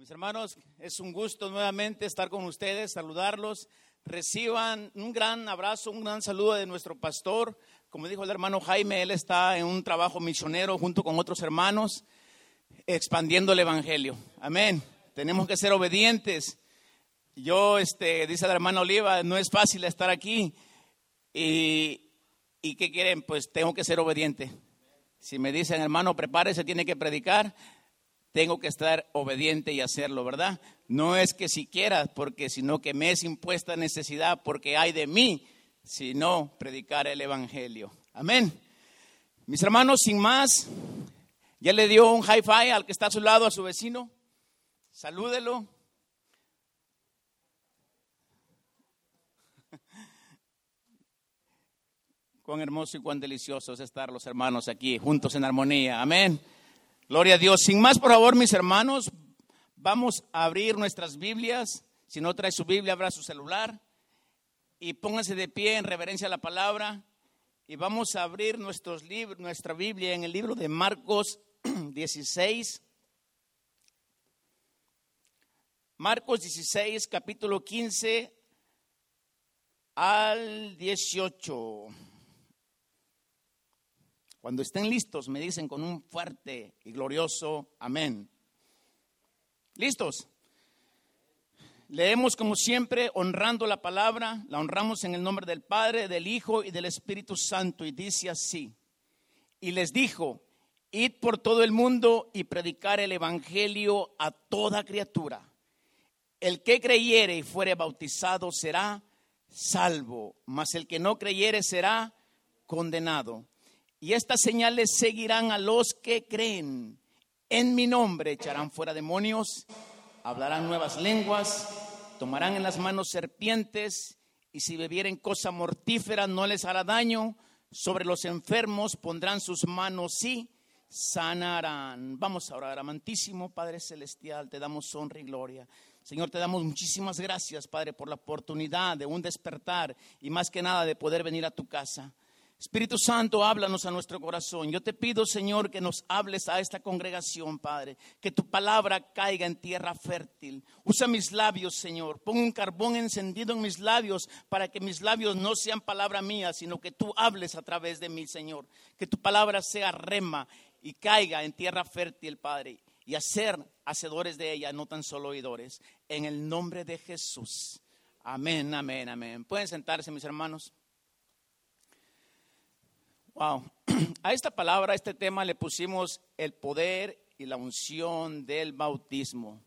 Mis hermanos, es un gusto nuevamente estar con ustedes, saludarlos. Reciban un gran abrazo, un gran saludo de nuestro pastor. Como dijo el hermano Jaime, él está en un trabajo misionero junto con otros hermanos, expandiendo el Evangelio. Amén. Tenemos que ser obedientes. Yo, este, dice la hermana Oliva, no es fácil estar aquí. Y, ¿Y qué quieren? Pues tengo que ser obediente. Si me dicen, hermano, prepárese, tiene que predicar, tengo que estar obediente y hacerlo, ¿verdad? No es que siquiera, porque sino que me es impuesta necesidad, porque hay de mí, sino predicar el Evangelio. Amén. Mis hermanos, sin más, ya le dio un high five al que está a su lado, a su vecino. Salúdelo. Cuán hermoso y cuán delicioso es estar los hermanos aquí juntos en armonía. Amén. Gloria a Dios. Sin más, por favor, mis hermanos, vamos a abrir nuestras Biblias. Si no trae su Biblia, abra su celular y pónganse de pie en reverencia a la palabra. Y vamos a abrir nuestros libros, nuestra Biblia en el libro de Marcos 16. Marcos 16, capítulo 15 al 18. Cuando estén listos, me dicen con un fuerte y glorioso amén. ¿Listos? Leemos como siempre, honrando la palabra, la honramos en el nombre del Padre, del Hijo y del Espíritu Santo. Y dice así, y les dijo, id por todo el mundo y predicar el Evangelio a toda criatura. El que creyere y fuere bautizado será salvo, mas el que no creyere será condenado. Y estas señales seguirán a los que creen. En mi nombre echarán fuera demonios, hablarán nuevas lenguas, tomarán en las manos serpientes, y si bebieren cosa mortífera no les hará daño. Sobre los enfermos pondrán sus manos y sanarán. Vamos a orar, amantísimo Padre Celestial, te damos honra y gloria. Señor, te damos muchísimas gracias, Padre, por la oportunidad de un despertar y más que nada de poder venir a tu casa. Espíritu Santo, háblanos a nuestro corazón. Yo te pido, Señor, que nos hables a esta congregación, Padre. Que tu palabra caiga en tierra fértil. Usa mis labios, Señor. Pon un carbón encendido en mis labios para que mis labios no sean palabra mía, sino que tú hables a través de mí, Señor. Que tu palabra sea rema y caiga en tierra fértil, Padre. Y hacer hacedores de ella, no tan solo oidores. En el nombre de Jesús. Amén, amén, amén. Pueden sentarse, mis hermanos. Wow. A esta palabra, a este tema le pusimos el poder y la unción del bautismo.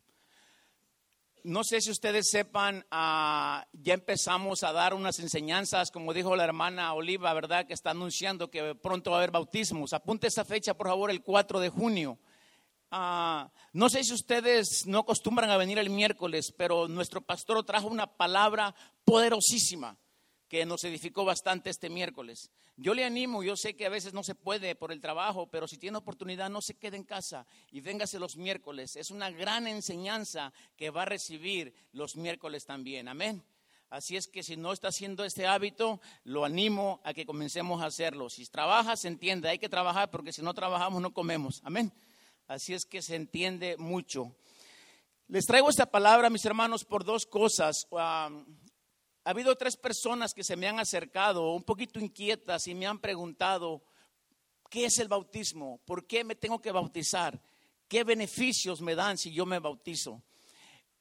No sé si ustedes sepan, ah, ya empezamos a dar unas enseñanzas, como dijo la hermana Oliva, ¿verdad? Que está anunciando que pronto va a haber bautismos. Apunte esa fecha, por favor, el 4 de junio. Ah, no sé si ustedes no acostumbran a venir el miércoles, pero nuestro pastor trajo una palabra poderosísima que nos edificó bastante este miércoles. Yo le animo, yo sé que a veces no se puede por el trabajo, pero si tiene oportunidad no se quede en casa y véngase los miércoles. Es una gran enseñanza que va a recibir los miércoles también. Amén. Así es que si no está haciendo este hábito, lo animo a que comencemos a hacerlo. Si trabaja, se entiende, hay que trabajar porque si no trabajamos no comemos. Amén. Así es que se entiende mucho. Les traigo esta palabra, mis hermanos, por dos cosas. Ha habido tres personas que se me han acercado un poquito inquietas y me han preguntado, ¿qué es el bautismo? ¿Por qué me tengo que bautizar? ¿Qué beneficios me dan si yo me bautizo?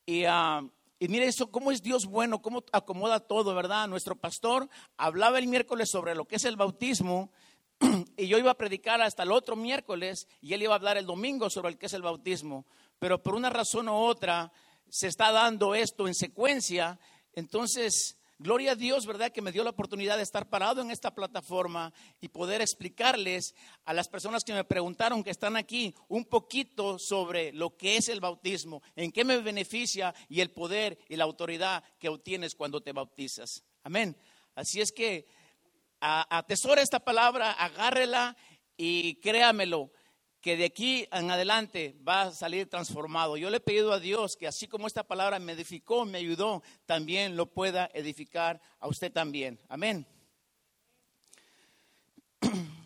Y, uh, y mire eso, cómo es Dios bueno, cómo acomoda todo, ¿verdad? Nuestro pastor hablaba el miércoles sobre lo que es el bautismo y yo iba a predicar hasta el otro miércoles y él iba a hablar el domingo sobre el que es el bautismo. Pero por una razón u otra se está dando esto en secuencia entonces, gloria a Dios, ¿verdad? Que me dio la oportunidad de estar parado en esta plataforma y poder explicarles a las personas que me preguntaron que están aquí un poquito sobre lo que es el bautismo, en qué me beneficia y el poder y la autoridad que obtienes cuando te bautizas. Amén. Así es que atesora esta palabra, agárrela y créamelo que de aquí en adelante va a salir transformado. Yo le he pedido a Dios que así como esta palabra me edificó, me ayudó, también lo pueda edificar a usted también. Amén.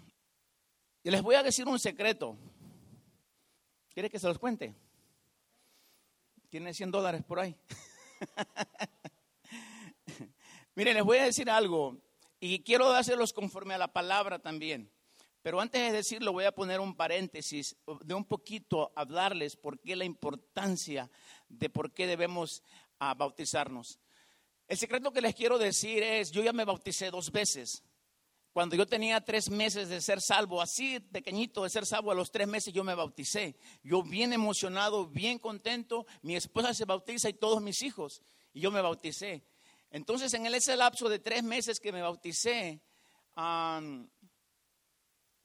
Y les voy a decir un secreto. ¿Quiere que se los cuente? Tiene 100 dólares por ahí. Miren, les voy a decir algo y quiero dárselos conforme a la palabra también. Pero antes de decirlo, voy a poner un paréntesis de un poquito hablarles por qué la importancia de por qué debemos ah, bautizarnos. El secreto que les quiero decir es, yo ya me bauticé dos veces. Cuando yo tenía tres meses de ser salvo, así pequeñito de ser salvo, a los tres meses yo me bauticé. Yo bien emocionado, bien contento, mi esposa se bautiza y todos mis hijos, y yo me bauticé. Entonces, en ese lapso de tres meses que me bauticé,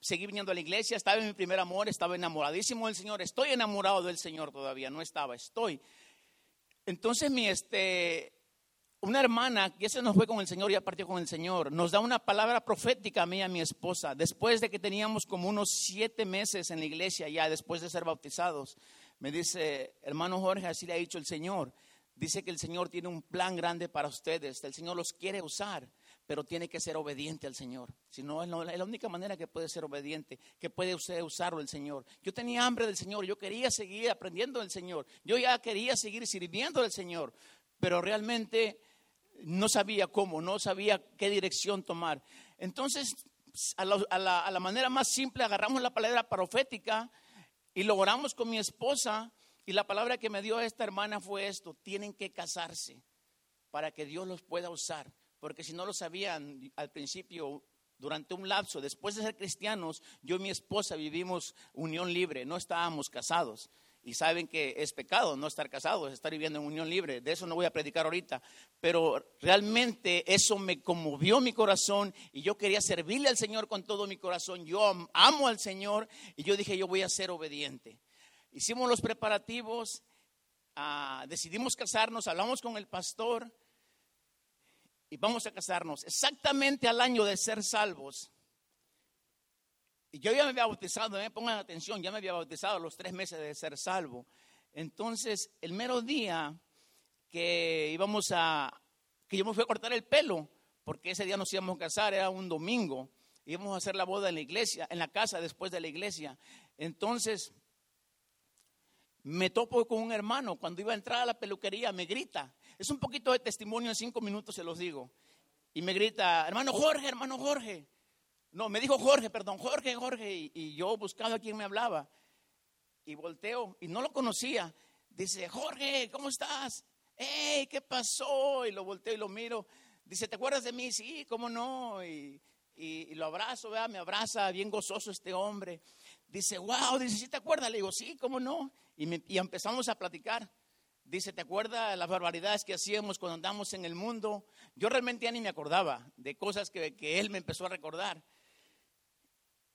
seguí viniendo a la iglesia, estaba en mi primer amor, estaba enamoradísimo del Señor, estoy enamorado del Señor todavía, no estaba, estoy. Entonces, mi, este, una hermana que se nos fue con el Señor, ya partió con el Señor, nos da una palabra profética a mí y a mi esposa, después de que teníamos como unos siete meses en la iglesia ya, después de ser bautizados. Me dice, hermano Jorge, así le ha dicho el Señor. Dice que el Señor tiene un plan grande para ustedes, el Señor los quiere usar, pero tiene que ser obediente al Señor. Si no, es la única manera que puede ser obediente, que puede usted usarlo el Señor. Yo tenía hambre del Señor, yo quería seguir aprendiendo del Señor, yo ya quería seguir sirviendo al Señor, pero realmente no sabía cómo, no sabía qué dirección tomar. Entonces, a la, manera más simple, agarramos la palabra profética y lo oramos con mi esposa. Y la palabra que me dio esta hermana fue esto, tienen que casarse para que Dios los pueda usar. Porque si no lo sabían al principio, durante un lapso, después de ser cristianos, yo y mi esposa vivimos unión libre, no estábamos casados y saben que es pecado no estar casado, es estar viviendo en unión libre. De eso no voy a predicar ahorita, pero realmente eso me conmovió mi corazón y yo quería servirle al Señor con todo mi corazón. Yo amo al Señor y yo dije, yo voy a ser obediente. Hicimos los preparativos, ah, decidimos casarnos, hablamos con el pastor y vamos a casarnos. Exactamente al año de ser salvos, y yo ya me había bautizado, me pongan atención, ya me había bautizado a los tres meses de ser salvo. Entonces, el mero día que íbamos a, que yo me fui a cortar el pelo, porque ese día nos íbamos a casar, era un domingo, íbamos a hacer la boda en la iglesia, en la casa después de la iglesia. Entonces, me topo con un hermano, cuando iba a entrar a la peluquería, me grita, es un poquito de testimonio en cinco minutos, se los digo, y me grita, hermano Jorge, hermano Jorge. No, me dijo Jorge, perdón, Jorge, Jorge. Y, yo buscaba a quien me hablaba. Y volteo y no lo conocía. Dice, Jorge, ¿cómo estás? ¡Hey! ¿Qué pasó? Y lo volteo y lo miro. Dice, ¿te acuerdas de mí? Sí, ¿cómo no? Y, lo abrazo, vea, me abraza, bien gozoso este hombre. Dice, wow, dice, ¿sí te acuerdas? Le digo, sí, ¿cómo no? Y, empezamos a platicar. Dice, ¿te acuerdas las barbaridades que hacíamos cuando andamos en el mundo? Yo realmente ya ni me acordaba de cosas que, que él me empezó a recordar.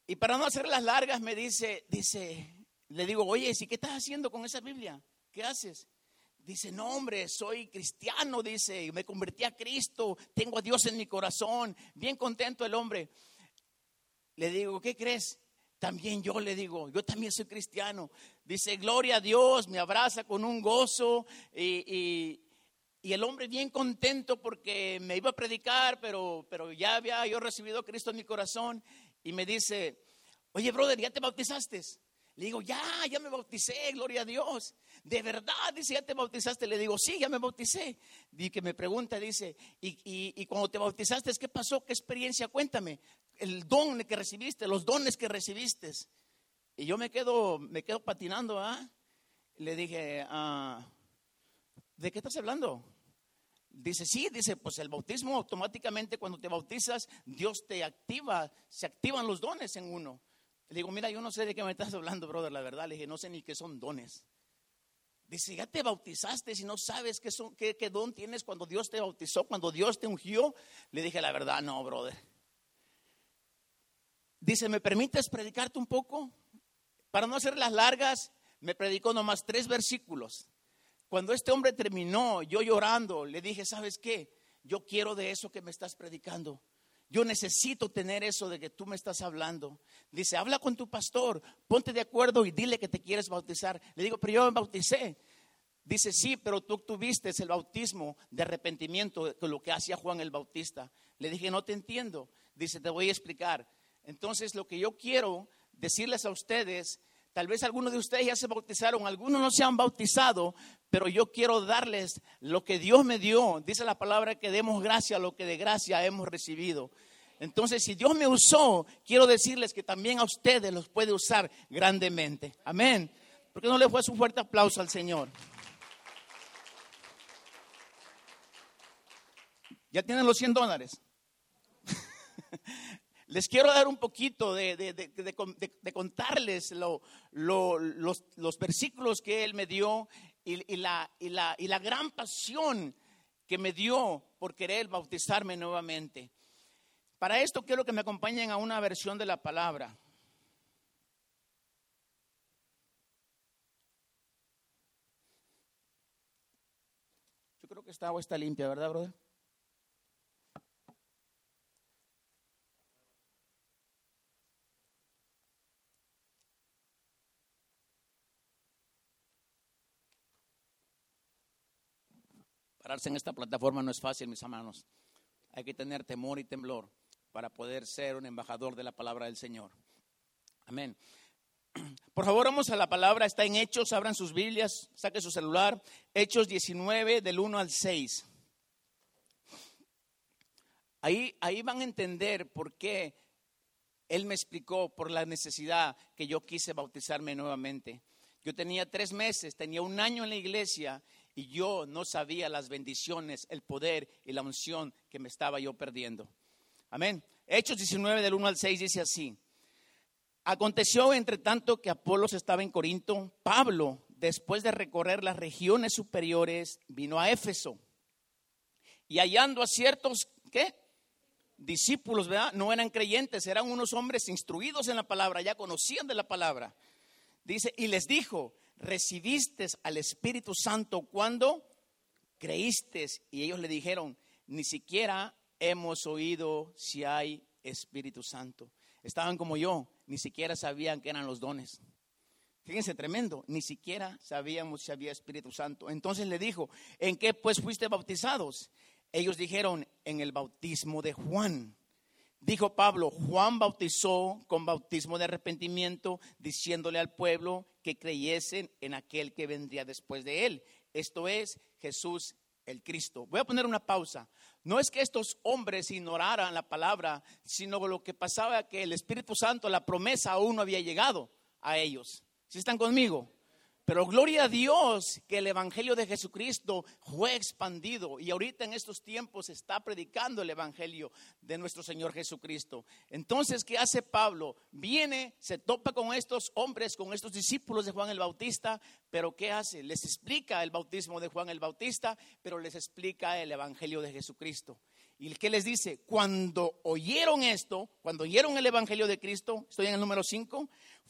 Y para no hacer las largas, me dice, dice, le digo, oye, ¿sí qué estás haciendo con esa Biblia? ¿Qué haces? Dice, no, hombre, soy cristiano, dice, me convertí a Cristo, tengo a Dios en mi corazón, bien contento el hombre. Le digo, ¿qué crees? También yo le digo, yo también soy cristiano. Dice, gloria a Dios, me abraza con un gozo y, y, el hombre bien contento porque me iba a predicar, pero, pero ya había yo recibido Cristo en mi corazón y me dice, oye, brother, ¿ya te bautizaste? Le digo, ya, ya me bauticé, gloria a Dios. De verdad, dice, ¿ya te bautizaste? Le digo, sí, ya me bauticé. Y que me pregunta, dice, ¿y, y, cuando te bautizaste, qué pasó? ¿Qué experiencia? Cuéntame. El don que recibiste, los dones que recibiste. Y yo me quedo, me quedo patinando, ¿ah? Le dije, ah, ¿de qué estás hablando? Dice, sí, dice, pues el bautismo automáticamente cuando te bautizas, Dios te activa, se activan los dones en uno. Le digo, mira, yo no sé de qué me estás hablando, brother, la verdad. Le dije, no sé ni qué son dones. Dice, ya te bautizaste si no sabes qué, son, qué, qué don tienes cuando Dios te bautizó, cuando Dios te ungió. Le dije, la verdad, no, brother. Dice, ¿me permites predicarte un poco? Para no hacer las largas, me predicó nomás tres versículos. Cuando este hombre terminó, yo llorando, le dije, ¿sabes qué? Yo quiero de eso que me estás predicando. Yo necesito tener eso de que tú me estás hablando. Dice, habla con tu pastor, ponte de acuerdo y dile que te quieres bautizar. Le digo, pero yo me bauticé. Dice, sí, pero tú tuviste el bautismo de arrepentimiento, con lo que hacía Juan el Bautista. Le dije, no te entiendo. Dice, te voy a explicar. Entonces, lo que yo quiero decirles a ustedes, tal vez algunos de ustedes ya se bautizaron, algunos no se han bautizado, pero yo quiero darles lo que Dios me dio. Dice la palabra que demos gracia a lo que de gracia hemos recibido. Entonces, si Dios me usó, quiero decirles que también a ustedes los puede usar grandemente. Amén. ¿Por qué no le fue un fuerte aplauso al Señor? Ya tienen los 100 dólares. Les quiero dar un poquito de, contarles los, versículos que Él me dio y, la, y, la, gran pasión que me dio por querer bautizarme nuevamente. Para esto quiero que me acompañen a una versión de la palabra. Yo creo que esta agua está limpia, ¿verdad, brother? Pararse en esta plataforma no es fácil, mis hermanos. Hay que tener temor y temblor para poder ser un embajador de la palabra del Señor. Amén. Por favor, vamos a la palabra. Está en Hechos. Abran sus Biblias. Saque su celular. Hechos 19, del 1 al 6. Ahí, ahí van a entender por qué Él me explicó por la necesidad que yo quise bautizarme nuevamente. Yo tenía tres meses, tenía un año en la iglesia y yo no sabía las bendiciones, el poder y la unción que me estaba yo perdiendo. Amén. Hechos 19 del 1 al 6 dice así. Aconteció entre tanto que Apolos estaba en Corinto, Pablo, después de recorrer las regiones superiores, vino a Éfeso. Y hallando a ciertos, ¿qué? Discípulos, ¿verdad? No eran creyentes, eran unos hombres instruidos en la palabra, ya conocían de la palabra. Dice, y les dijo, recibiste al Espíritu Santo cuando creíste. Y ellos le dijeron, ni siquiera hemos oído si hay Espíritu Santo. Estaban como yo, ni siquiera sabían que eran los dones. Fíjense, tremendo, ni siquiera sabíamos si había Espíritu Santo. Entonces le dijo, ¿en qué pues fuiste bautizados? Ellos dijeron, en el bautismo de Juan. Dijo Pablo, Juan bautizó con bautismo de arrepentimiento, diciéndole al pueblo que creyesen en aquel que vendría después de él. Esto es Jesús el Cristo. Voy a poner una pausa. No es que estos hombres ignoraran la palabra, sino lo que pasaba que el Espíritu Santo, la promesa aún no había llegado a ellos. ¿Si están conmigo? Pero gloria a Dios que el Evangelio de Jesucristo fue expandido y ahorita en estos tiempos está predicando el Evangelio de nuestro Señor Jesucristo. Entonces, ¿qué hace Pablo? Viene, se topa con estos hombres, con estos discípulos de Juan el Bautista, pero ¿qué hace? Les explica el bautismo de Juan el Bautista, pero les explica el Evangelio de Jesucristo. ¿Y qué les dice? Cuando oyeron esto, cuando oyeron el Evangelio de Cristo, estoy en el número 5,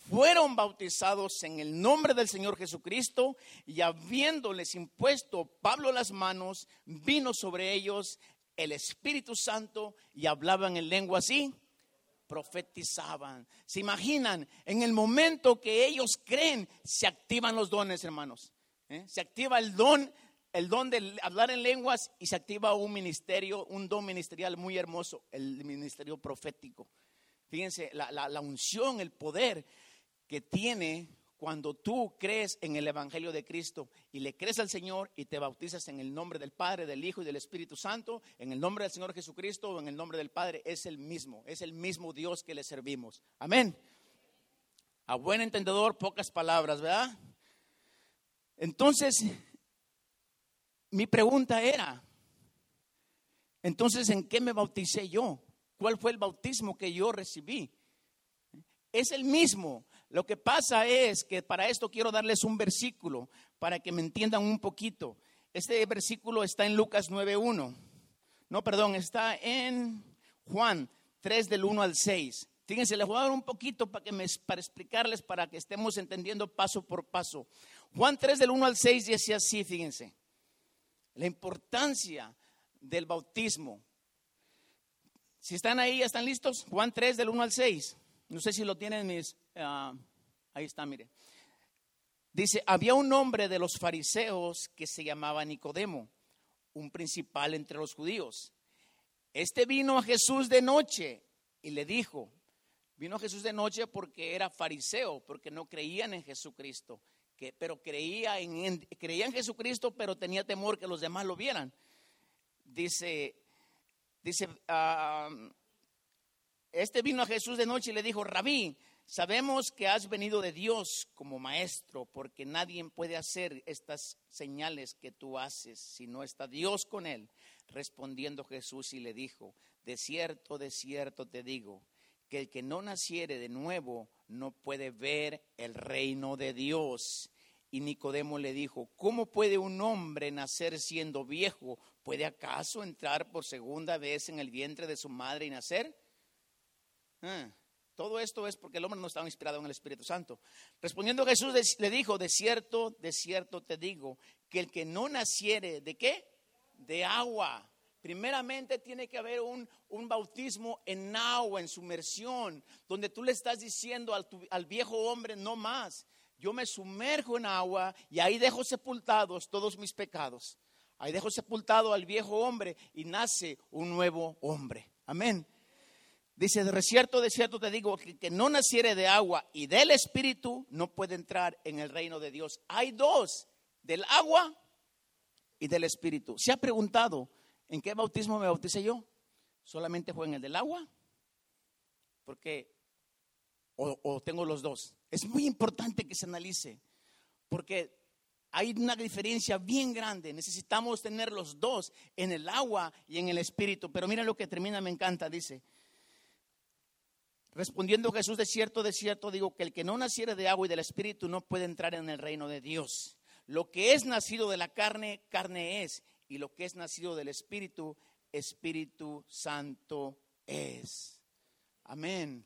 fueron bautizados en el nombre del Señor Jesucristo y habiéndoles impuesto Pablo las manos, vino sobre ellos el Espíritu Santo y hablaban en lengua así, profetizaban. ¿Se imaginan? En el momento que ellos creen, se activan los dones, hermanos. ¿Eh? Se activa el don el don de hablar en lenguas y se activa un ministerio, un don ministerial muy hermoso, el ministerio profético. Fíjense, la, unción, el poder que tiene cuando tú crees en el Evangelio de Cristo y le crees al Señor y te bautizas en el nombre del Padre, del Hijo y del Espíritu Santo, en el nombre del Señor Jesucristo o en el nombre del Padre, es el mismo, es el mismo Dios que le servimos. Amén. A buen entendedor, pocas palabras, ¿verdad? Entonces, mi pregunta era, entonces, ¿en qué me bauticé yo? ¿Cuál fue el bautismo que yo recibí? Es el mismo. Lo que pasa es que para esto quiero darles un versículo para que me entiendan un poquito. Este versículo está en Lucas 9.1. No, perdón, está en Juan 3 del 1 al 6. Fíjense, les voy a dar un poquito para, que me, para explicarles, para que estemos entendiendo paso por paso. Juan 3 del 1 al 6 dice así, fíjense la importancia del bautismo. Si están ahí, ¿ya están listos? Juan 3 del 1 al 6. No sé si lo tienen mis... Ah, ahí está, mire. Dice, había un hombre de los fariseos que se llamaba Nicodemo, un principal entre los judíos. Este vino a Jesús de noche y le dijo, vino Jesús de noche porque era fariseo, porque no creían en Jesucristo. Que, pero creía en, creía en Jesucristo, pero tenía temor que los demás lo vieran. Dice, dice, ah, este vino a Jesús de noche y le dijo, Rabí, sabemos que has venido de Dios como maestro, porque nadie puede hacer estas señales que tú haces si no está Dios con él. Respondiendo Jesús y le dijo, de cierto, de cierto te digo, que el que no naciere de nuevo no puede ver el reino de Dios. Y Nicodemo le dijo, ¿cómo puede un hombre nacer siendo viejo? ¿Puede acaso entrar por segunda vez en el vientre de su madre y nacer? Ah, todo esto es porque el hombre no estaba inspirado en el Espíritu Santo. Respondiendo Jesús le dijo, de cierto, de cierto te digo, que el que no naciere, ¿de qué? De agua. Primeramente tiene que haber un, un bautismo en agua, en sumersión, donde tú le estás diciendo al, al viejo hombre, no más, yo me sumerjo en agua y ahí dejo sepultados todos mis pecados. Ahí dejo sepultado al viejo hombre y nace un nuevo hombre. Amén. Dice, de cierto, de cierto te digo, que, que no naciere de agua y del Espíritu no puede entrar en el reino de Dios. Hay dos, del agua y del Espíritu. ¿Se ha preguntado en qué bautismo me bauticé yo? ¿Solamente fue en el del agua? Porque, o, tengo los dos. Es muy importante que se analice, porque hay una diferencia bien grande. Necesitamos tener los dos en el agua y en el Espíritu. Pero mira lo que termina, me encanta, dice. Respondiendo Jesús, de cierto, de cierto, digo que el que no naciere de agua y del Espíritu no puede entrar en el reino de Dios. Lo que es nacido de la carne, carne es, y lo que es nacido del Espíritu, Espíritu Santo es. Amén.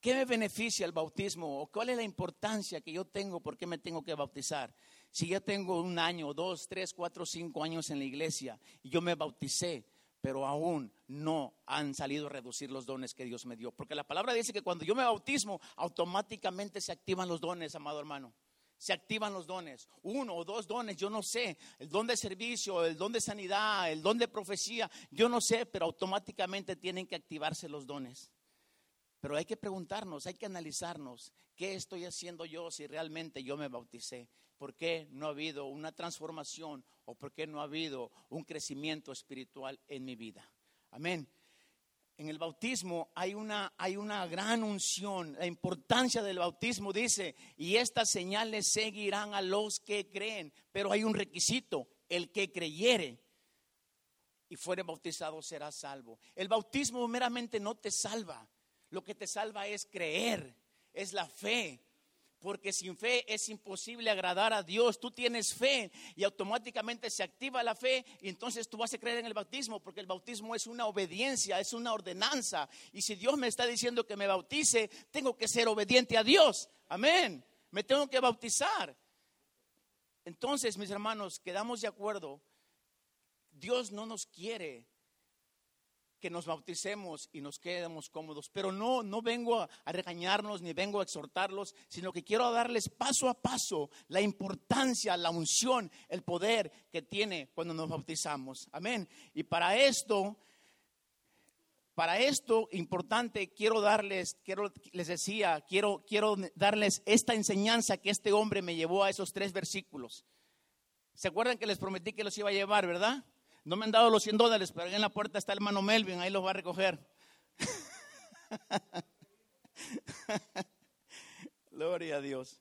¿Qué me beneficia el bautismo? ¿O cuál es la importancia que yo tengo? ¿Por qué me tengo que bautizar? Si ya tengo un año, dos, tres, cuatro, cinco años en la iglesia y yo me bauticé, pero aún no han salido a reducir los dones que Dios me dio. Porque la palabra dice que cuando yo me bautismo, automáticamente se activan los dones, amado hermano. Se activan los dones. Uno o dos dones, yo no sé. El don de servicio, el don de sanidad, el don de profecía, yo no sé, pero automáticamente tienen que activarse los dones. Pero hay que preguntarnos, hay que analizarnos, ¿qué estoy haciendo yo si realmente yo me bauticé? ¿Por qué no ha habido una transformación o por qué no ha habido un crecimiento espiritual en mi vida? Amén. En el bautismo hay una, hay una gran unción. La importancia del bautismo dice, y estas señales seguirán a los que creen. Pero hay un requisito, el que creyere y fuere bautizado será salvo. El bautismo meramente no te salva. Lo que te salva es creer, es la fe porque sin fe es imposible agradar a Dios. Tú tienes fe y automáticamente se activa la fe y entonces tú vas a creer en el bautismo, porque el bautismo es una obediencia, es una ordenanza. Y si Dios me está diciendo que me bautice, tengo que ser obediente a Dios. Amén. Me tengo que bautizar. Entonces, mis hermanos, quedamos de acuerdo. Dios no nos quiere que nos bauticemos y nos quedemos cómodos. Pero no, no vengo a, regañarnos ni vengo a exhortarlos, sino que quiero darles paso a paso la importancia, la unción, el poder que tiene cuando nos bautizamos. Amén. Y para esto, para esto importante, quiero darles, quiero, les decía, quiero, quiero darles esta enseñanza que este hombre me llevó a esos tres versículos. ¿Se acuerdan que les prometí que los iba a llevar, verdad? No me han dado los 100 dólares, pero ahí en la puerta está el hermano Melvin, ahí los va a recoger. Gloria a Dios.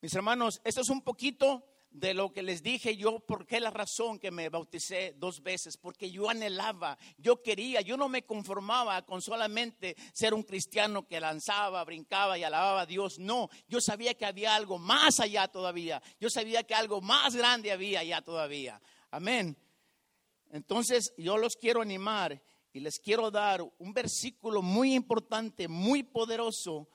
Mis hermanos, esto es un poquito de lo que les dije yo, por qué la razón que me bauticé dos veces, porque yo anhelaba, yo quería, yo no me conformaba con solamente ser un cristiano que lanzaba, brincaba y alababa a Dios, no, yo sabía que había algo más allá todavía, yo sabía que algo más grande había allá todavía. Amén. Entonces yo los quiero animar y les quiero dar un versículo muy importante, muy poderoso,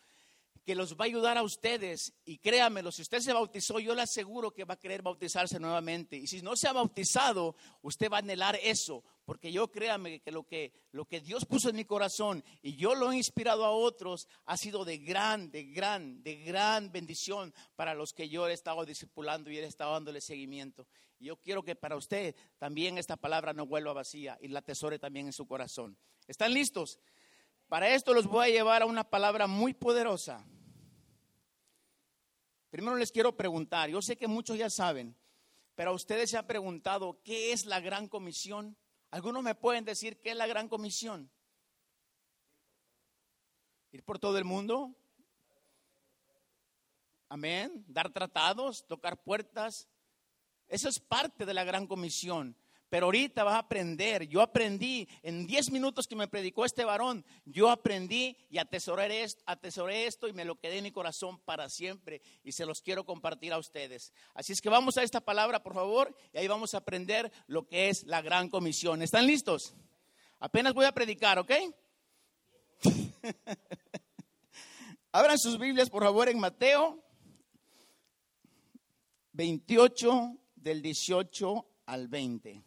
que los va a ayudar a ustedes. Y créanmelo, si usted se bautizó, yo le aseguro que va a querer bautizarse nuevamente. Y si no se ha bautizado, usted va a anhelar eso. Porque yo créame que lo que, lo que Dios puso en mi corazón y yo lo he inspirado a otros ha sido de gran, de gran, de gran bendición para los que yo he estado discipulando y he estado dándole seguimiento. Yo quiero que para usted también esta palabra no vuelva vacía y la atesore también en su corazón. ¿Están listos? Para esto los voy a llevar a una palabra muy poderosa. Primero les quiero preguntar, yo sé que muchos ya saben, pero ustedes se han preguntado, ¿qué es la gran comisión? Algunos me pueden decir, ¿qué es la gran comisión? Ir por todo el mundo. Amén. Dar tratados, tocar puertas. Eso es parte de la gran comisión. Pero ahorita vas a aprender. Yo aprendí en 10 minutos que me predicó este varón. Yo aprendí y atesoré esto, y me lo quedé en mi corazón para siempre. Y se los quiero compartir a ustedes. Así es que vamos a esta palabra, por favor. Y ahí vamos a aprender lo que es la gran comisión. ¿Están listos? Apenas voy a predicar, ¿ok? Abran sus Biblias, por favor, en Mateo 28, del 18 al 20.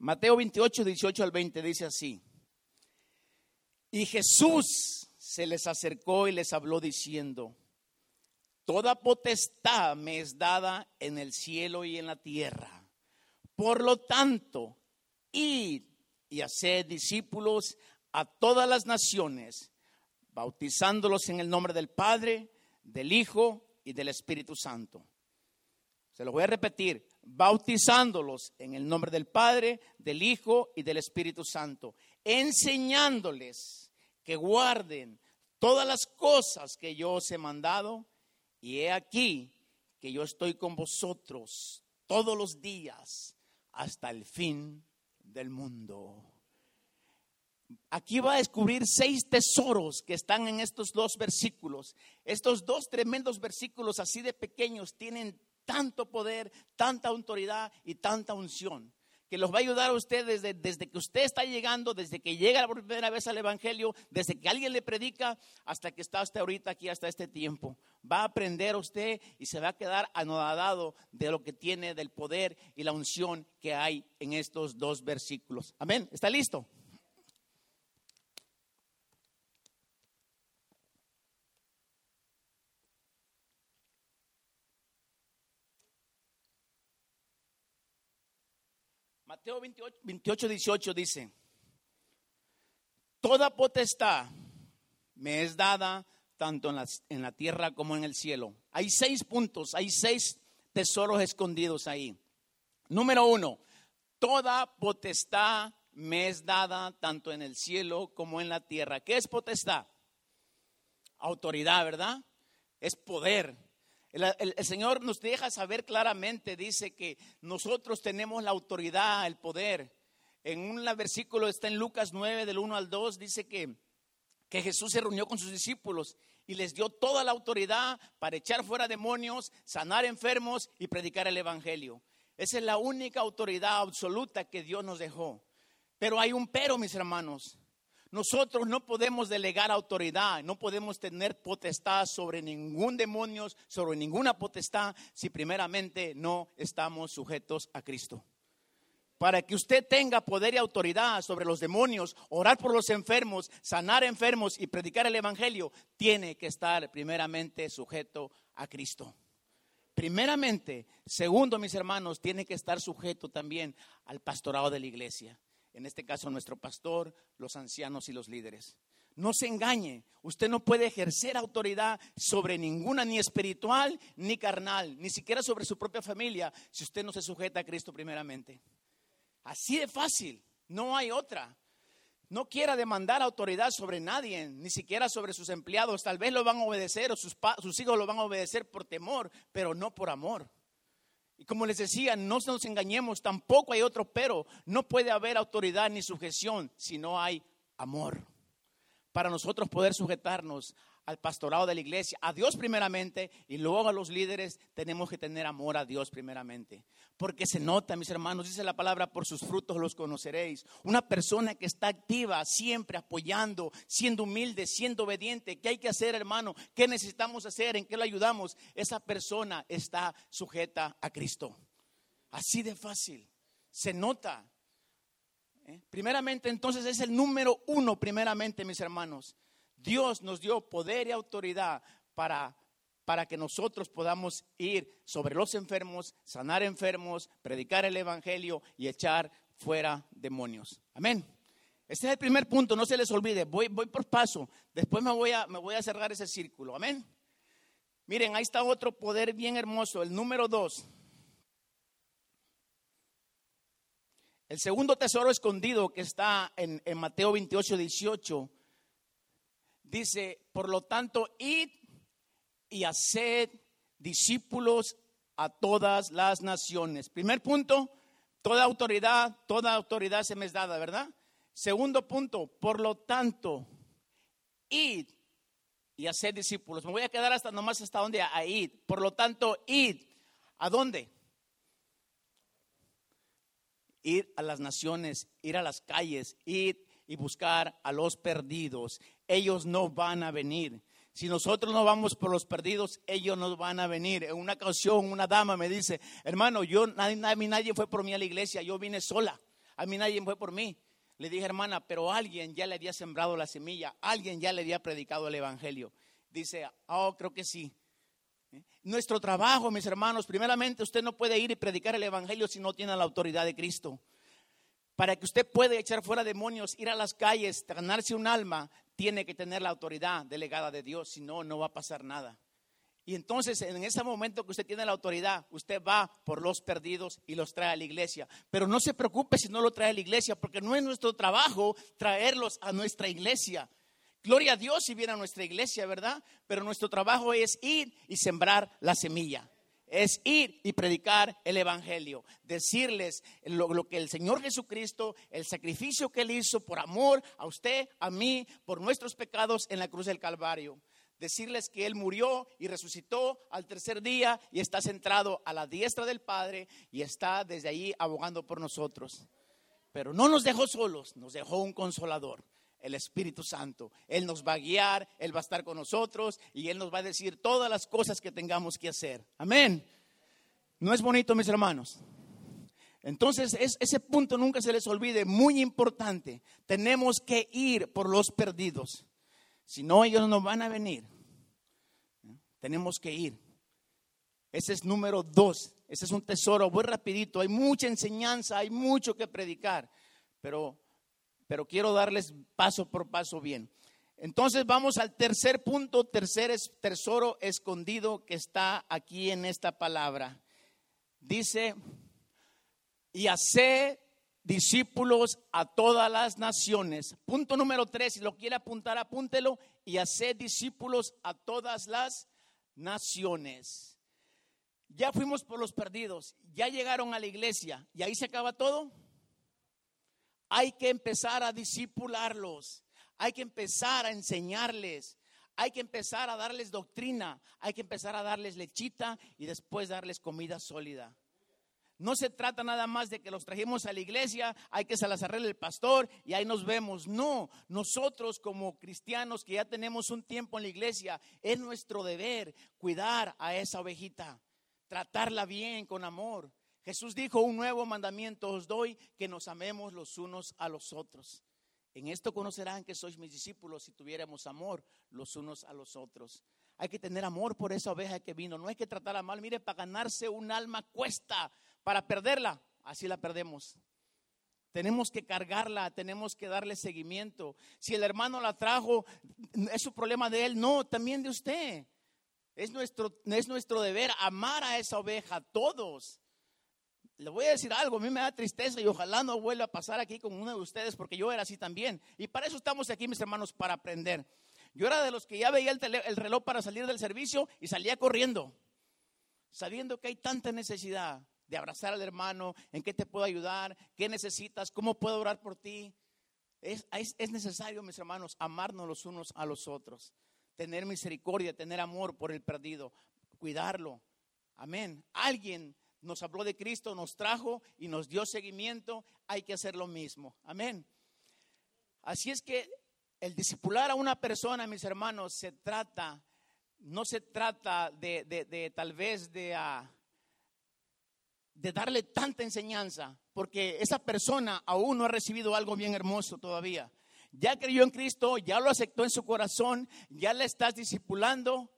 Mateo 28, 18 al 20 dice así. Y Jesús se les acercó y les habló diciendo, Toda potestad me es dada en el cielo y en la tierra. Por lo tanto, id y haced discípulos a todas las naciones, bautizándolos en el nombre del Padre, del Hijo y del Espíritu Santo. Se lo voy a repetir bautizándolos en el nombre del Padre, del Hijo y del Espíritu Santo, enseñándoles que guarden todas las cosas que yo os he mandado, y he aquí que yo estoy con vosotros todos los días hasta el fin del mundo. Aquí va a descubrir seis tesoros que están en estos dos versículos. Estos dos tremendos versículos así de pequeños tienen tanto poder, tanta autoridad y tanta unción que los va a ayudar a ustedes desde, desde, que usted está llegando, desde que llega por primera vez al Evangelio, desde que alguien le predica, hasta que está hasta ahorita aquí, hasta este tiempo. Va a aprender usted y se va a quedar anodado de lo que tiene, del poder y la unción que hay en estos dos versículos. Amén. ¿Está listo? Mateo 28, 18 dice, Toda potestad me es dada tanto en la, en la tierra como en el cielo. Hay seis puntos, hay seis tesoros escondidos ahí. Número uno, toda potestad me es dada tanto en el cielo como en la tierra. ¿Qué es potestad? Autoridad, ¿verdad? Es poder, el, Señor nos deja saber claramente, dice que nosotros tenemos la autoridad, el poder. En un versículo está en Lucas 9, del 1 al 2, dice que, que Jesús se reunió con sus discípulos y les dio toda la autoridad para echar fuera demonios, sanar enfermos y predicar el Evangelio. Esa es la única autoridad absoluta que Dios nos dejó. Pero hay un pero, mis hermanos. Nosotros no podemos delegar autoridad, no podemos tener potestad sobre ningún demonio, sobre ninguna potestad, si primeramente no estamos sujetos a Cristo. Para que usted tenga poder y autoridad sobre los demonios, orar por los enfermos, sanar enfermos y predicar el Evangelio, tiene que estar primeramente sujeto a Cristo. Primeramente, segundo, mis hermanos, tiene que estar sujeto también al pastorado de la iglesia en este caso nuestro pastor, los ancianos y los líderes. No se engañe, usted no puede ejercer autoridad sobre ninguna, ni espiritual, ni carnal, ni siquiera sobre su propia familia, si usted no se sujeta a Cristo primeramente. Así de fácil, no hay otra. No quiera demandar autoridad sobre nadie, ni siquiera sobre sus empleados. Tal vez lo van a obedecer o sus, sus hijos lo van a obedecer por temor, pero no por amor. Como les decía, no nos engañemos, tampoco hay otro pero. No puede haber autoridad ni sujeción si no hay amor. Para nosotros poder sujetarnos al pastorado de la iglesia, a Dios primeramente y luego a los líderes, tenemos que tener amor a Dios primeramente. Porque se nota, mis hermanos, dice la palabra, por sus frutos los conoceréis. Una persona que está activa, siempre apoyando, siendo humilde, siendo obediente. ¿Qué hay que hacer, hermano? ¿Qué necesitamos hacer? ¿En qué le ayudamos? Esa persona está sujeta a Cristo. Así de fácil. Se nota. ¿Eh? Primeramente, entonces es el número uno, primeramente, mis hermanos Dios nos dio poder y autoridad para, para que nosotros podamos ir sobre los enfermos, sanar enfermos, predicar el Evangelio y echar fuera demonios. Amén. Este es el primer punto, no se les olvide. Voy, voy por paso. Después me voy, a, me voy a cerrar ese círculo. Amén. Miren, ahí está otro poder bien hermoso, el número dos. El segundo tesoro escondido que está en, en Mateo 28, 18, dice, por lo tanto, id y haced discípulos a todas las naciones. Primer punto, toda autoridad, toda autoridad se me es dada, ¿verdad? Segundo punto, por lo tanto, id y hacer discípulos. Me voy a quedar hasta nomás hasta donde a id. Por lo tanto, id. ¿A dónde? Ir a las naciones, ir a las calles, ir y buscar a los perdidos. Ellos no van a venir. Si nosotros no vamos por los perdidos, ellos no van a venir. En una ocasión, una dama me dice, hermano, yo, nadie, a mí nadie fue por mí a la iglesia, yo vine sola. A mí nadie fue por mí. Le dije, hermana, pero alguien ya le había sembrado la semilla, alguien ya le había predicado el Evangelio. Dice, oh, creo que sí. ¿Eh? Nuestro trabajo, mis hermanos, primeramente usted no puede ir y predicar el Evangelio si no tiene la autoridad de Cristo. Para que usted pueda echar fuera demonios, ir a las calles, ganarse un alma, tiene que tener la autoridad delegada de Dios, si no, no va a pasar nada. Y entonces en ese momento que usted tiene la autoridad, usted va por los perdidos y los trae a la iglesia. Pero no se preocupe si no lo trae a la iglesia, porque no es nuestro trabajo traerlos a nuestra iglesia. Gloria a Dios si viene a nuestra iglesia, ¿verdad? Pero nuestro trabajo es ir y sembrar la semilla. Es ir y predicar el Evangelio, decirles lo, que el Señor Jesucristo, el sacrificio que Él hizo por amor a usted, a mí, por nuestros pecados en la cruz del Calvario decirles que Él murió y resucitó al tercer día y está centrado a la diestra del Padre y está desde allí abogando por nosotros. Pero no nos dejó solos, nos dejó un consolador, el Espíritu Santo. Él nos va a guiar, Él va a estar con nosotros y Él nos va a decir todas las cosas que tengamos que hacer. Amén. ¿No es bonito, mis hermanos? Entonces, ese punto nunca se les olvide, muy importante. Tenemos que ir por los perdidos. Si no, ellos no van a venir. Tenemos que ir. Ese es número dos. Ese es un tesoro. Voy rapidito. Hay mucha enseñanza, hay mucho que predicar. Pero, pero quiero darles paso por paso bien. Entonces vamos al tercer punto, tercer tesoro escondido que está aquí en esta palabra. Dice, y hace discípulos a todas las naciones. Punto número tres, si lo quiere apuntar, apúntelo, y hacer discípulos a todas las naciones. Ya fuimos por los perdidos, ya llegaron a la iglesia y ahí se acaba todo. Hay que empezar a discipularlos, hay que empezar a enseñarles, hay que empezar a darles doctrina, hay que empezar a darles lechita y después darles comida sólida. No se trata nada más de que los trajimos a la iglesia, hay que se las arregle el pastor y ahí nos vemos. No, nosotros como cristianos que ya tenemos un tiempo en la iglesia, es nuestro deber cuidar a esa ovejita, tratarla bien, con amor. Jesús dijo, un nuevo mandamiento os doy, que nos amemos los unos a los otros. En esto conocerán que sois mis discípulos si tuviéramos amor los unos a los otros. Hay que tener amor por esa oveja que vino. No hay que tratarla mal. Mire, para ganarse un alma cuesta para perderla, así la perdemos. Tenemos que cargarla, tenemos que darle seguimiento. Si el hermano la trajo, es su problema de él, no, también de usted. Es nuestro, es nuestro deber amar a esa oveja, todos. Le voy a decir algo, a mí me da tristeza y ojalá no vuelva a pasar aquí con uno de ustedes porque yo era así también. Y para eso estamos aquí, mis hermanos, para aprender. Yo era de los que ya veía el, el reloj para salir del servicio y salía corriendo, sabiendo que hay tanta necesidad de abrazar al hermano, en qué te puedo ayudar, qué necesitas, cómo puedo orar por ti. Es, necesario, mis hermanos, amarnos los unos a los otros, tener misericordia, tener amor por el perdido, cuidarlo. Amén. Alguien nos habló de Cristo, nos trajo y nos dio seguimiento, hay que hacer lo mismo. Amén. Así es que el discipular a una persona, mis hermanos, se trata, no se trata de, de, tal vez de... Uh, de darle tanta enseñanza, porque esa persona aún no ha recibido algo bien hermoso todavía. Ya creyó en Cristo, ya lo aceptó en su corazón, ya le estás discipulando,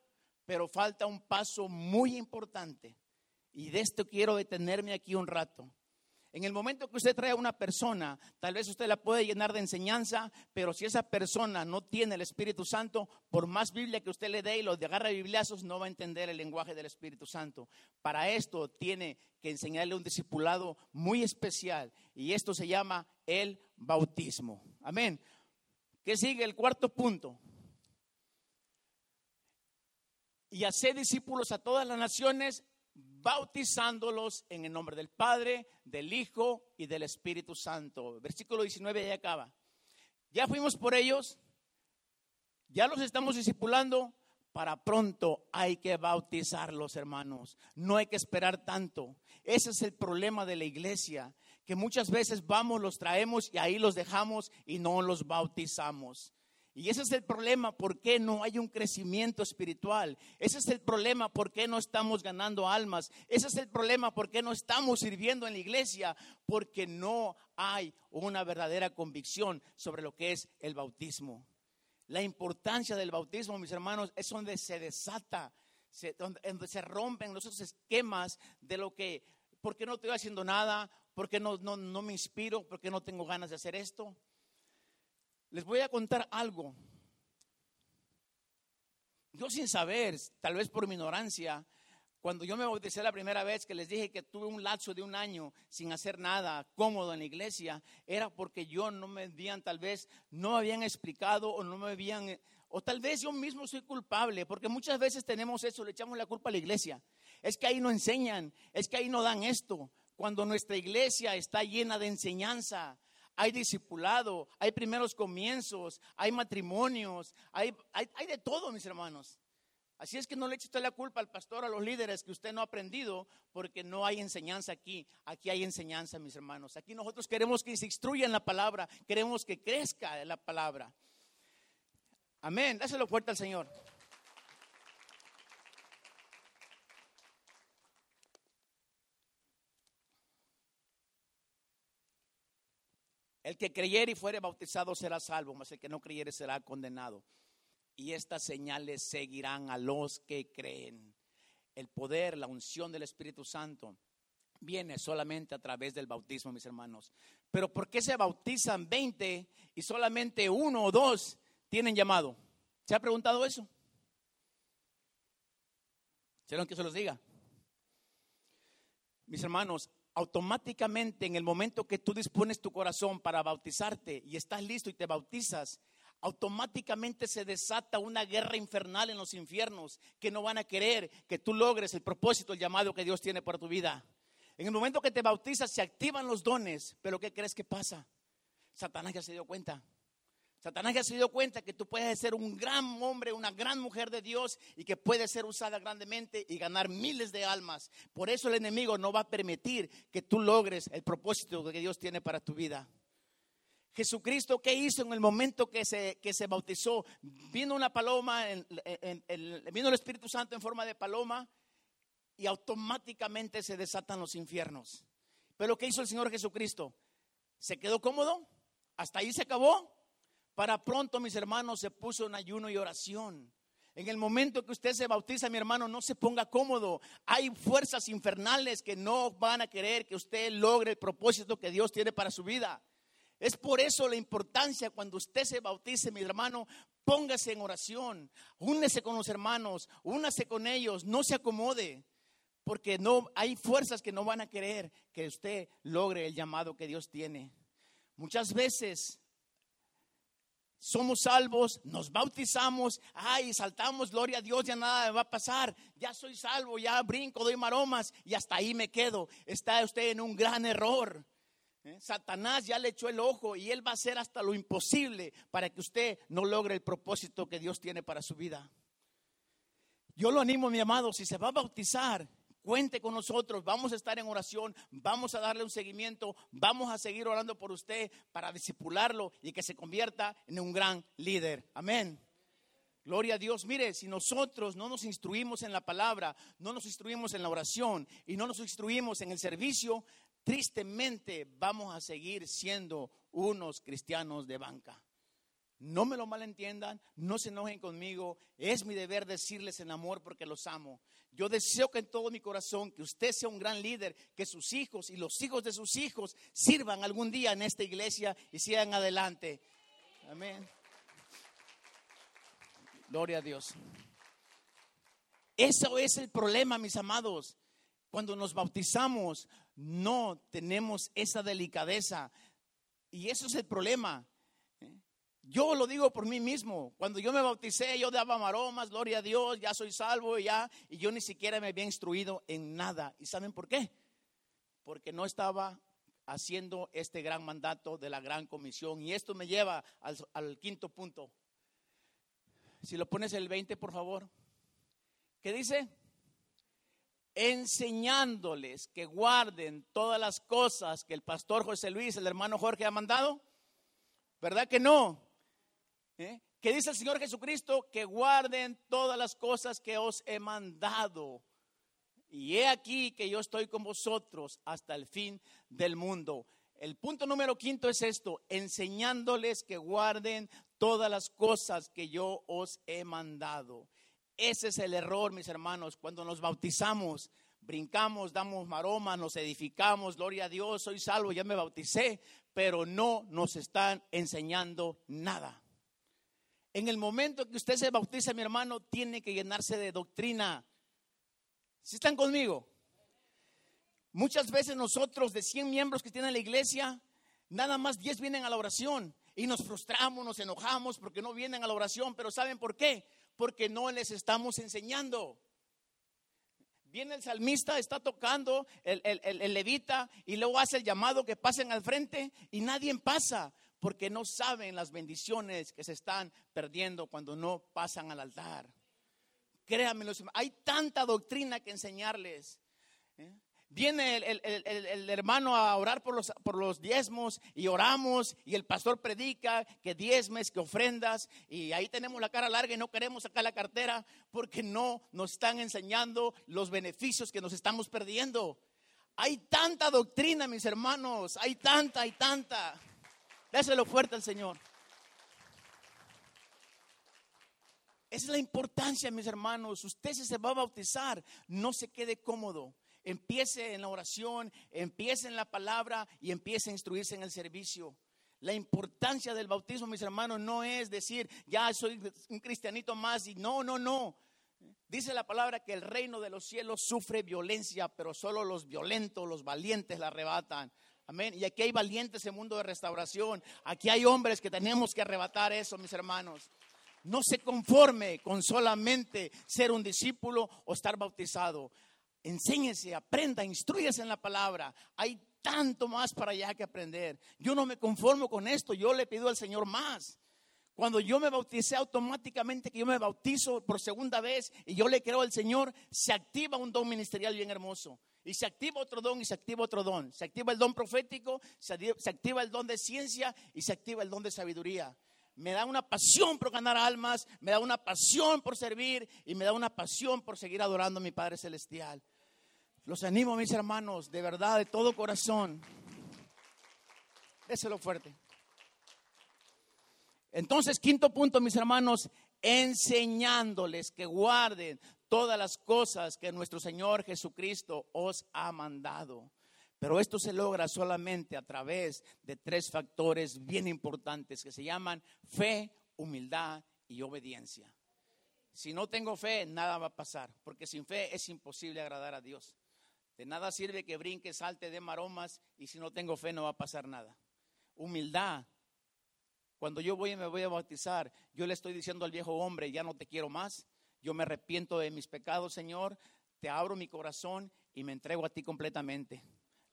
pero falta un paso muy importante. Y de esto quiero detenerme aquí un rato. En el momento que usted trae a una persona, tal vez usted la puede llenar de enseñanza, pero si esa persona no tiene el Espíritu Santo, por más Biblia que usted le dé y los de agarra bibliazos, no va a entender el lenguaje del Espíritu Santo. Para esto tiene que enseñarle un discipulado muy especial y esto se llama el bautismo. Amén. ¿Qué sigue? El cuarto punto. Y hacer discípulos a todas las naciones bautizándolos en el nombre del Padre, del Hijo y del Espíritu Santo. Versículo 19 ya acaba. Ya fuimos por ellos, ya los estamos discipulando, para pronto hay que bautizarlos, hermanos. No hay que esperar tanto. Ese es el problema de la iglesia, que muchas veces vamos, los traemos y ahí los dejamos y no los bautizamos. Y ese es el problema, ¿por qué no hay un crecimiento espiritual? Ese es el problema, ¿por qué no estamos ganando almas? Ese es el problema, ¿por qué no estamos sirviendo en la iglesia? Porque no hay una verdadera convicción sobre lo que es el bautismo. La importancia del bautismo, mis hermanos, es donde se desata, donde, se rompen los esquemas de lo que, ¿por qué no estoy haciendo nada? ¿Por qué no, no, no me inspiro? ¿Por qué no tengo ganas de hacer esto? Les voy a contar algo. Yo sin saber, tal vez por mi ignorancia, cuando yo me bauticé la primera vez que les dije que tuve un lapso de un año sin hacer nada cómodo en la iglesia, era porque yo no me habían, tal vez no me habían explicado o no me habían, o tal vez yo mismo soy culpable, porque muchas veces tenemos eso, le echamos la culpa a la iglesia. Es que ahí no enseñan, es que ahí no dan esto. Cuando nuestra iglesia está llena de enseñanza, hay discipulado, hay primeros comienzos, hay matrimonios, hay, hay, de todo, mis hermanos. Así es que no le eche usted la culpa al pastor, a los líderes que usted no ha aprendido, porque no hay enseñanza aquí. Aquí hay enseñanza, mis hermanos. Aquí nosotros queremos que se instruya en la palabra, queremos que crezca la palabra. Amén. Dáselo fuerte al Señor. El que creyere y fuere bautizado será salvo, mas el que no creyere será condenado. Y estas señales seguirán a los que creen. El poder, la unción del Espíritu Santo viene solamente a través del bautismo, mis hermanos. Pero ¿por qué se bautizan 20 y solamente uno o dos tienen llamado? ¿Se ha preguntado eso? ¿Quieren que se los diga? Mis hermanos, automáticamente en el momento que tú dispones tu corazón para bautizarte y estás listo y te bautizas, automáticamente se desata una guerra infernal en los infiernos que no van a querer que tú logres el propósito, el llamado que Dios tiene para tu vida. En el momento que te bautizas se activan los dones, pero ¿qué crees que pasa? Satanás ya se dio cuenta. Satanás ya se dio cuenta que tú puedes ser un gran hombre, una gran mujer de Dios y que puedes ser usada grandemente y ganar miles de almas. Por eso el enemigo no va a permitir que tú logres el propósito que Dios tiene para tu vida. Jesucristo, ¿qué hizo en el momento que se, que se bautizó? Vino una paloma, vino el Espíritu Santo en forma de paloma y automáticamente se desatan los infiernos. Pero ¿qué hizo el Señor Jesucristo? ¿Se quedó cómodo? ¿Hasta ahí se acabó? Para pronto, mis hermanos, se puso en ayuno y oración. En el momento que usted se bautiza, mi hermano, no se ponga cómodo. Hay fuerzas infernales que no van a querer que usted logre el propósito que Dios tiene para su vida. Es por eso la importancia cuando usted se bautice, mi hermano, póngase en oración, únese con los hermanos, únase con ellos, no se acomode, porque no hay fuerzas que no van a querer que usted logre el llamado que Dios tiene. Muchas veces somos salvos, nos bautizamos, ay, saltamos, gloria a Dios, ya nada me va a pasar, ya soy salvo, ya brinco, doy maromas y hasta ahí me quedo. Está usted en un gran error. ¿Eh? Satanás ya le echó el ojo y él va a hacer hasta lo imposible para que usted no logre el propósito que Dios tiene para su vida. Yo lo animo, mi amado, si se va a bautizar, Cuente con nosotros, vamos a estar en oración, vamos a darle un seguimiento, vamos a seguir orando por usted para disipularlo y que se convierta en un gran líder. Amén. Gloria a Dios. Mire, si nosotros no nos instruimos en la palabra, no nos instruimos en la oración y no nos instruimos en el servicio, tristemente vamos a seguir siendo unos cristianos de banca. No me lo malentiendan, no se enojen conmigo. Es mi deber decirles en amor porque los amo. Yo deseo que en todo mi corazón que usted sea un gran líder, que sus hijos y los hijos de sus hijos sirvan algún día en esta iglesia y sigan adelante. Amén. Gloria a Dios. Eso es el problema, mis amados. Cuando nos bautizamos, no tenemos esa delicadeza. Y eso es el problema. Yo lo digo por mí mismo. Cuando yo me bauticé, yo daba maromas, gloria a Dios, ya soy salvo ya, y yo ni siquiera me había instruido en nada. ¿Y saben por qué? Porque no estaba haciendo este gran mandato de la gran comisión. Y esto me lleva al, al quinto punto. Si lo pones el 20, por favor. ¿Qué dice? Enseñándoles que guarden todas las cosas que el pastor José Luis, el hermano Jorge ha mandado. ¿Verdad que no? ¿Eh? ¿Qué dice el Señor Jesucristo? Que guarden todas las cosas que os he mandado. Y he aquí que yo estoy con vosotros hasta el fin del mundo. El punto número quinto es esto, enseñándoles que guarden todas las cosas que yo os he mandado. Ese es el error, mis hermanos, cuando nos bautizamos, brincamos, damos maroma, nos edificamos, gloria a Dios, soy salvo, ya me bauticé, pero no nos están enseñando nada. En el momento que usted se bautiza, mi hermano, tiene que llenarse de doctrina. Si están conmigo? Muchas veces nosotros, de 100 miembros que tiene la iglesia, nada más 10 vienen a la oración y nos frustramos, nos enojamos porque no vienen a la oración, pero ¿saben por qué? Porque no les estamos enseñando. Viene el salmista, está tocando, el, el, levita, y luego hace el llamado que pasen al frente y nadie pasa porque no saben las bendiciones que se están perdiendo cuando no pasan al altar. Créanme, hay tanta doctrina que enseñarles. ¿eh? Viene el, hermano a orar por los, por los diezmos y oramos y el pastor predica que diezmes, que ofrendas y ahí tenemos la cara larga y no queremos sacar la cartera porque no nos están enseñando los beneficios que nos estamos perdiendo. Hay tanta doctrina, mis hermanos, hay tanta, hay tanta. Déselo fuerte al Señor. Esa es la importancia, mis hermanos. Usted se va a bautizar, no se quede cómodo. Empiece en la oración, empiece en la palabra y empiece a instruirse en el servicio. La importancia del bautismo, mis hermanos, no es decir, ya soy un cristianito más y no, no, no. Dice la palabra que el reino de los cielos sufre violencia, pero solo los violentos, los valientes la arrebatan. Amén. Y aquí hay valientes en mundo de restauración. Aquí hay hombres que tenemos que arrebatar eso, mis hermanos. No se conforme con solamente ser un discípulo o estar bautizado. Enséñese, aprenda, instruyese en la palabra. Hay tanto más para allá que aprender. Yo no me conformo con esto, yo le pido al Señor más. Cuando yo me bauticé automáticamente, que yo me bautizo por segunda vez y yo le creo al Señor, se activa un don ministerial bien hermoso. Y se activa otro don y se activa otro don. Se activa el don profético, se activa el don de ciencia y se activa el don de sabiduría. Me da una pasión por ganar almas, me da una pasión por servir y me da una pasión por seguir adorando a mi Padre Celestial. Los animo, mis hermanos, de verdad, de todo corazón. Déselo fuerte. Entonces, quinto punto, mis hermanos, enseñándoles que guarden todas las cosas que nuestro Señor Jesucristo os ha mandado. Pero esto se logra solamente a través de tres factores bien importantes que se llaman fe, humildad y obediencia. Si no tengo fe, nada va a pasar, porque sin fe es imposible agradar a Dios. De nada sirve que brinque, salte, de maromas y si no tengo fe no va a pasar nada. Humildad. Cuando yo voy y me voy a bautizar, yo le estoy diciendo al viejo hombre, ya no te quiero más, yo me arrepiento de mis pecados, Señor, te abro mi corazón y me entrego a ti completamente.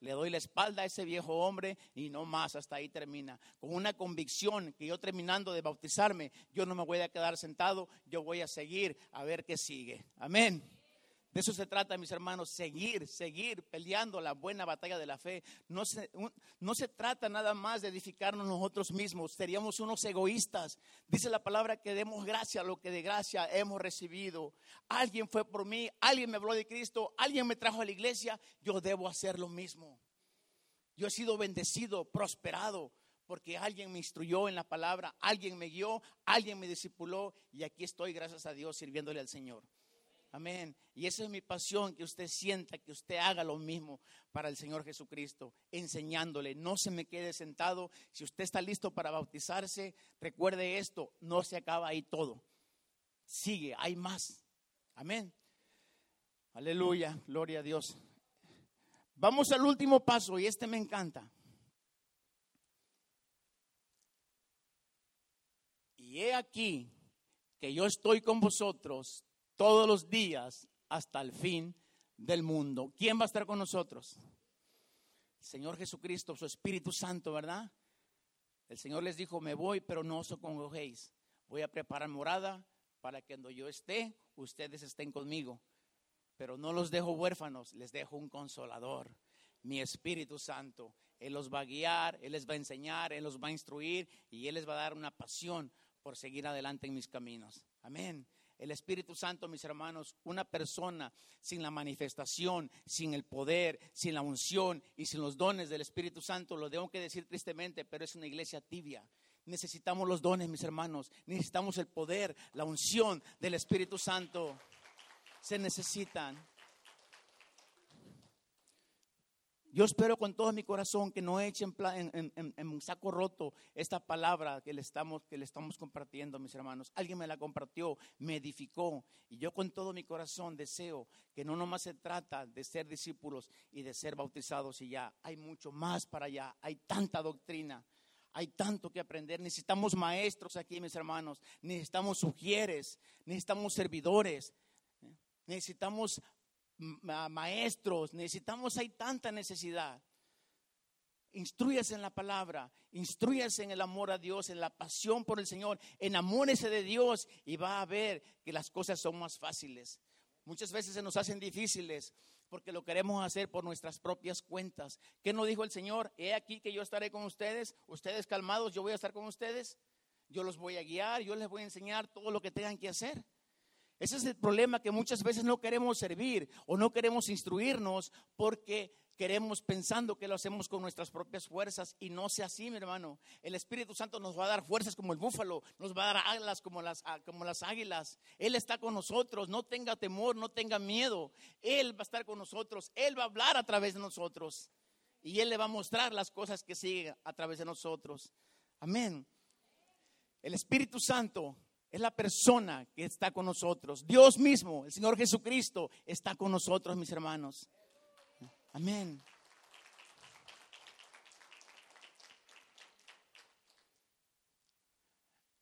Le doy la espalda a ese viejo hombre y no más, hasta ahí termina. Con una convicción que yo terminando de bautizarme, yo no me voy a quedar sentado, yo voy a seguir a ver qué sigue. Amén. De eso se trata, mis hermanos, seguir, seguir peleando la buena batalla de la fe. No se, no se trata nada más de edificarnos nosotros mismos, seríamos unos egoístas. Dice la palabra que demos gracia a lo que de gracia hemos recibido. Alguien fue por mí, alguien me habló de Cristo, alguien me trajo a la iglesia, yo debo hacer lo mismo. Yo he sido bendecido, prosperado, porque alguien me instruyó en la palabra, alguien me guió, alguien me discipuló y aquí estoy, gracias a Dios, sirviéndole al Señor. Amén. Y esa es mi pasión, que usted sienta, que usted haga lo mismo para el Señor Jesucristo, enseñándole. No se me quede sentado. Si usted está listo para bautizarse, recuerde esto, no se acaba ahí todo. Sigue, hay más. Amén. Aleluya, gloria a Dios. Vamos al último paso y este me encanta. Y he aquí que yo estoy con vosotros todos los días hasta el fin del mundo. ¿Quién va a estar con nosotros? Señor Jesucristo, su Espíritu Santo, ¿verdad? El Señor les dijo, me voy, pero no os congojéis. Voy a preparar morada para que cuando yo esté, ustedes estén conmigo. Pero no los dejo huérfanos, les dejo un consolador, mi Espíritu Santo. Él los va a guiar, Él les va a enseñar, Él los va a instruir y Él les va a dar una pasión por seguir adelante en mis caminos. Amén. El Espíritu Santo, mis hermanos, una persona sin la manifestación, sin el poder, sin la unción y sin los dones del Espíritu Santo, lo tengo que decir tristemente, pero es una iglesia tibia. Necesitamos los dones, mis hermanos. Necesitamos el poder, la unción del Espíritu Santo. Se necesitan. Yo espero con todo mi corazón que no echen en, un saco roto esta palabra que le, estamos, que le estamos compartiendo, mis hermanos. Alguien me la compartió, me edificó. Y yo con todo mi corazón deseo que no nomás se trata de ser discípulos y de ser bautizados y ya. Hay mucho más para allá. Hay tanta doctrina. Hay tanto que aprender. Necesitamos maestros aquí, mis hermanos. Necesitamos sugieres. Necesitamos servidores. Necesitamos maestros, necesitamos, hay tanta necesidad. Instruyase en la palabra, instruyase en el amor a Dios, en la pasión por el Señor, enamórese de Dios y va a ver que las cosas son más fáciles. Muchas veces se nos hacen difíciles porque lo queremos hacer por nuestras propias cuentas. ¿Qué nos dijo el Señor? He aquí que yo estaré con ustedes, ustedes calmados, yo voy a estar con ustedes, yo los voy a guiar, yo les voy a enseñar todo lo que tengan que hacer. Ese es el problema que muchas veces no queremos servir o no queremos instruirnos porque queremos pensando que lo hacemos con nuestras propias fuerzas y no sea así, mi hermano. El Espíritu Santo nos va a dar fuerzas como el búfalo, nos va a dar alas como las, como las águilas. Él está con nosotros, no tenga temor, no tenga miedo. Él va a estar con nosotros, Él va a hablar a través de nosotros y Él le va a mostrar las cosas que siguen a través de nosotros. Amén. El Espíritu Santo es la persona que está con nosotros. Dios mismo, el Señor Jesucristo, está con nosotros, mis hermanos. Amén.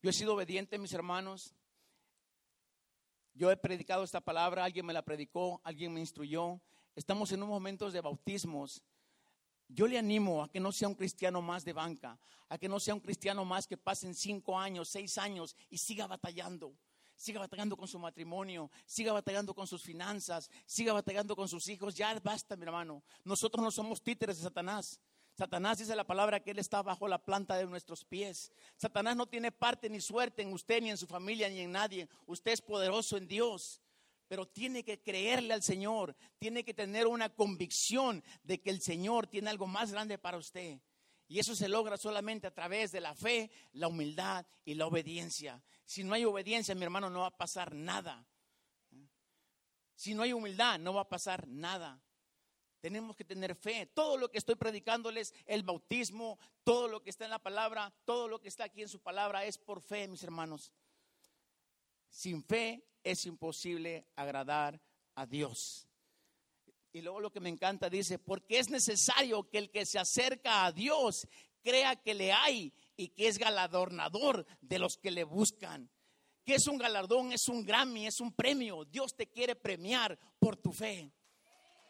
Yo he sido obediente, mis hermanos. Yo he predicado esta palabra, alguien me la predicó, alguien me instruyó. Estamos en unos momentos de bautismos yo le animo a que no sea un cristiano más de banca, a que no sea un cristiano más que pasen cinco años, seis años y siga batallando. Siga batallando con su matrimonio, siga batallando con sus finanzas, siga batallando con sus hijos. Ya basta, mi hermano. Nosotros no somos títeres de Satanás. Satanás dice la palabra que Él está bajo la planta de nuestros pies. Satanás no tiene parte ni suerte en usted, ni en su familia, ni en nadie. Usted es poderoso en Dios pero tiene que creerle al Señor, tiene que tener una convicción de que el Señor tiene algo más grande para usted. Y eso se logra solamente a través de la fe, la humildad y la obediencia. Si no hay obediencia, mi hermano, no va a pasar nada. Si no hay humildad, no va a pasar nada. Tenemos que tener fe. Todo lo que estoy predicándoles, el bautismo, todo lo que está en la palabra, todo lo que está aquí en su palabra es por fe, mis hermanos. Sin fe es imposible agradar a Dios. Y luego lo que me encanta dice, porque es necesario que el que se acerca a Dios crea que le hay y que es galardonador de los que le buscan. Que es un galardón, es un Grammy, es un premio. Dios te quiere premiar por tu fe.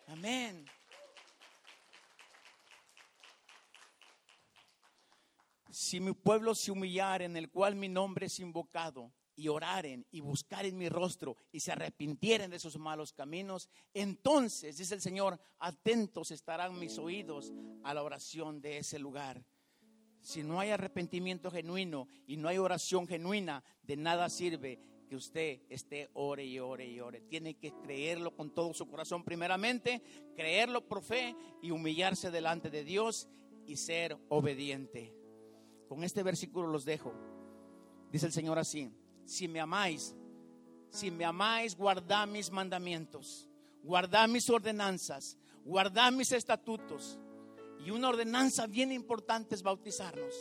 Amén. Si mi pueblo se humillar en el cual mi nombre es invocado, y oraren y buscaren mi rostro y se arrepintieren de sus malos caminos, entonces, dice el Señor, atentos estarán mis oídos a la oración de ese lugar. Si no hay arrepentimiento genuino y no hay oración genuina, de nada sirve que usted esté ore y ore y ore. Tiene que creerlo con todo su corazón primeramente, creerlo por fe y humillarse delante de Dios y ser obediente. Con este versículo los dejo. Dice el Señor así, si me amáis, si me amáis, guardad mis mandamientos, guardad mis ordenanzas, guardad mis estatutos. Y una ordenanza bien importante es bautizarnos.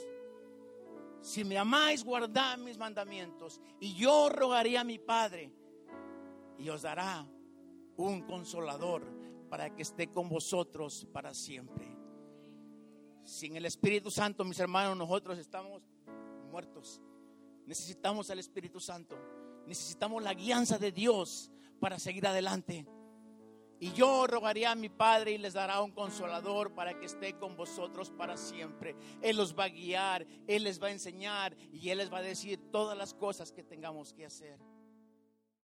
Si me amáis, guardad mis mandamientos. Y yo rogaré a mi Padre y os dará un consolador para que esté con vosotros para siempre. Sin el Espíritu Santo, mis hermanos, nosotros estamos muertos. Necesitamos al Espíritu Santo. Necesitamos la guianza de Dios para seguir adelante. Y yo rogaré a mi Padre y les dará un consolador para que esté con vosotros para siempre. Él los va a guiar, Él les va a enseñar y Él les va a decir todas las cosas que tengamos que hacer.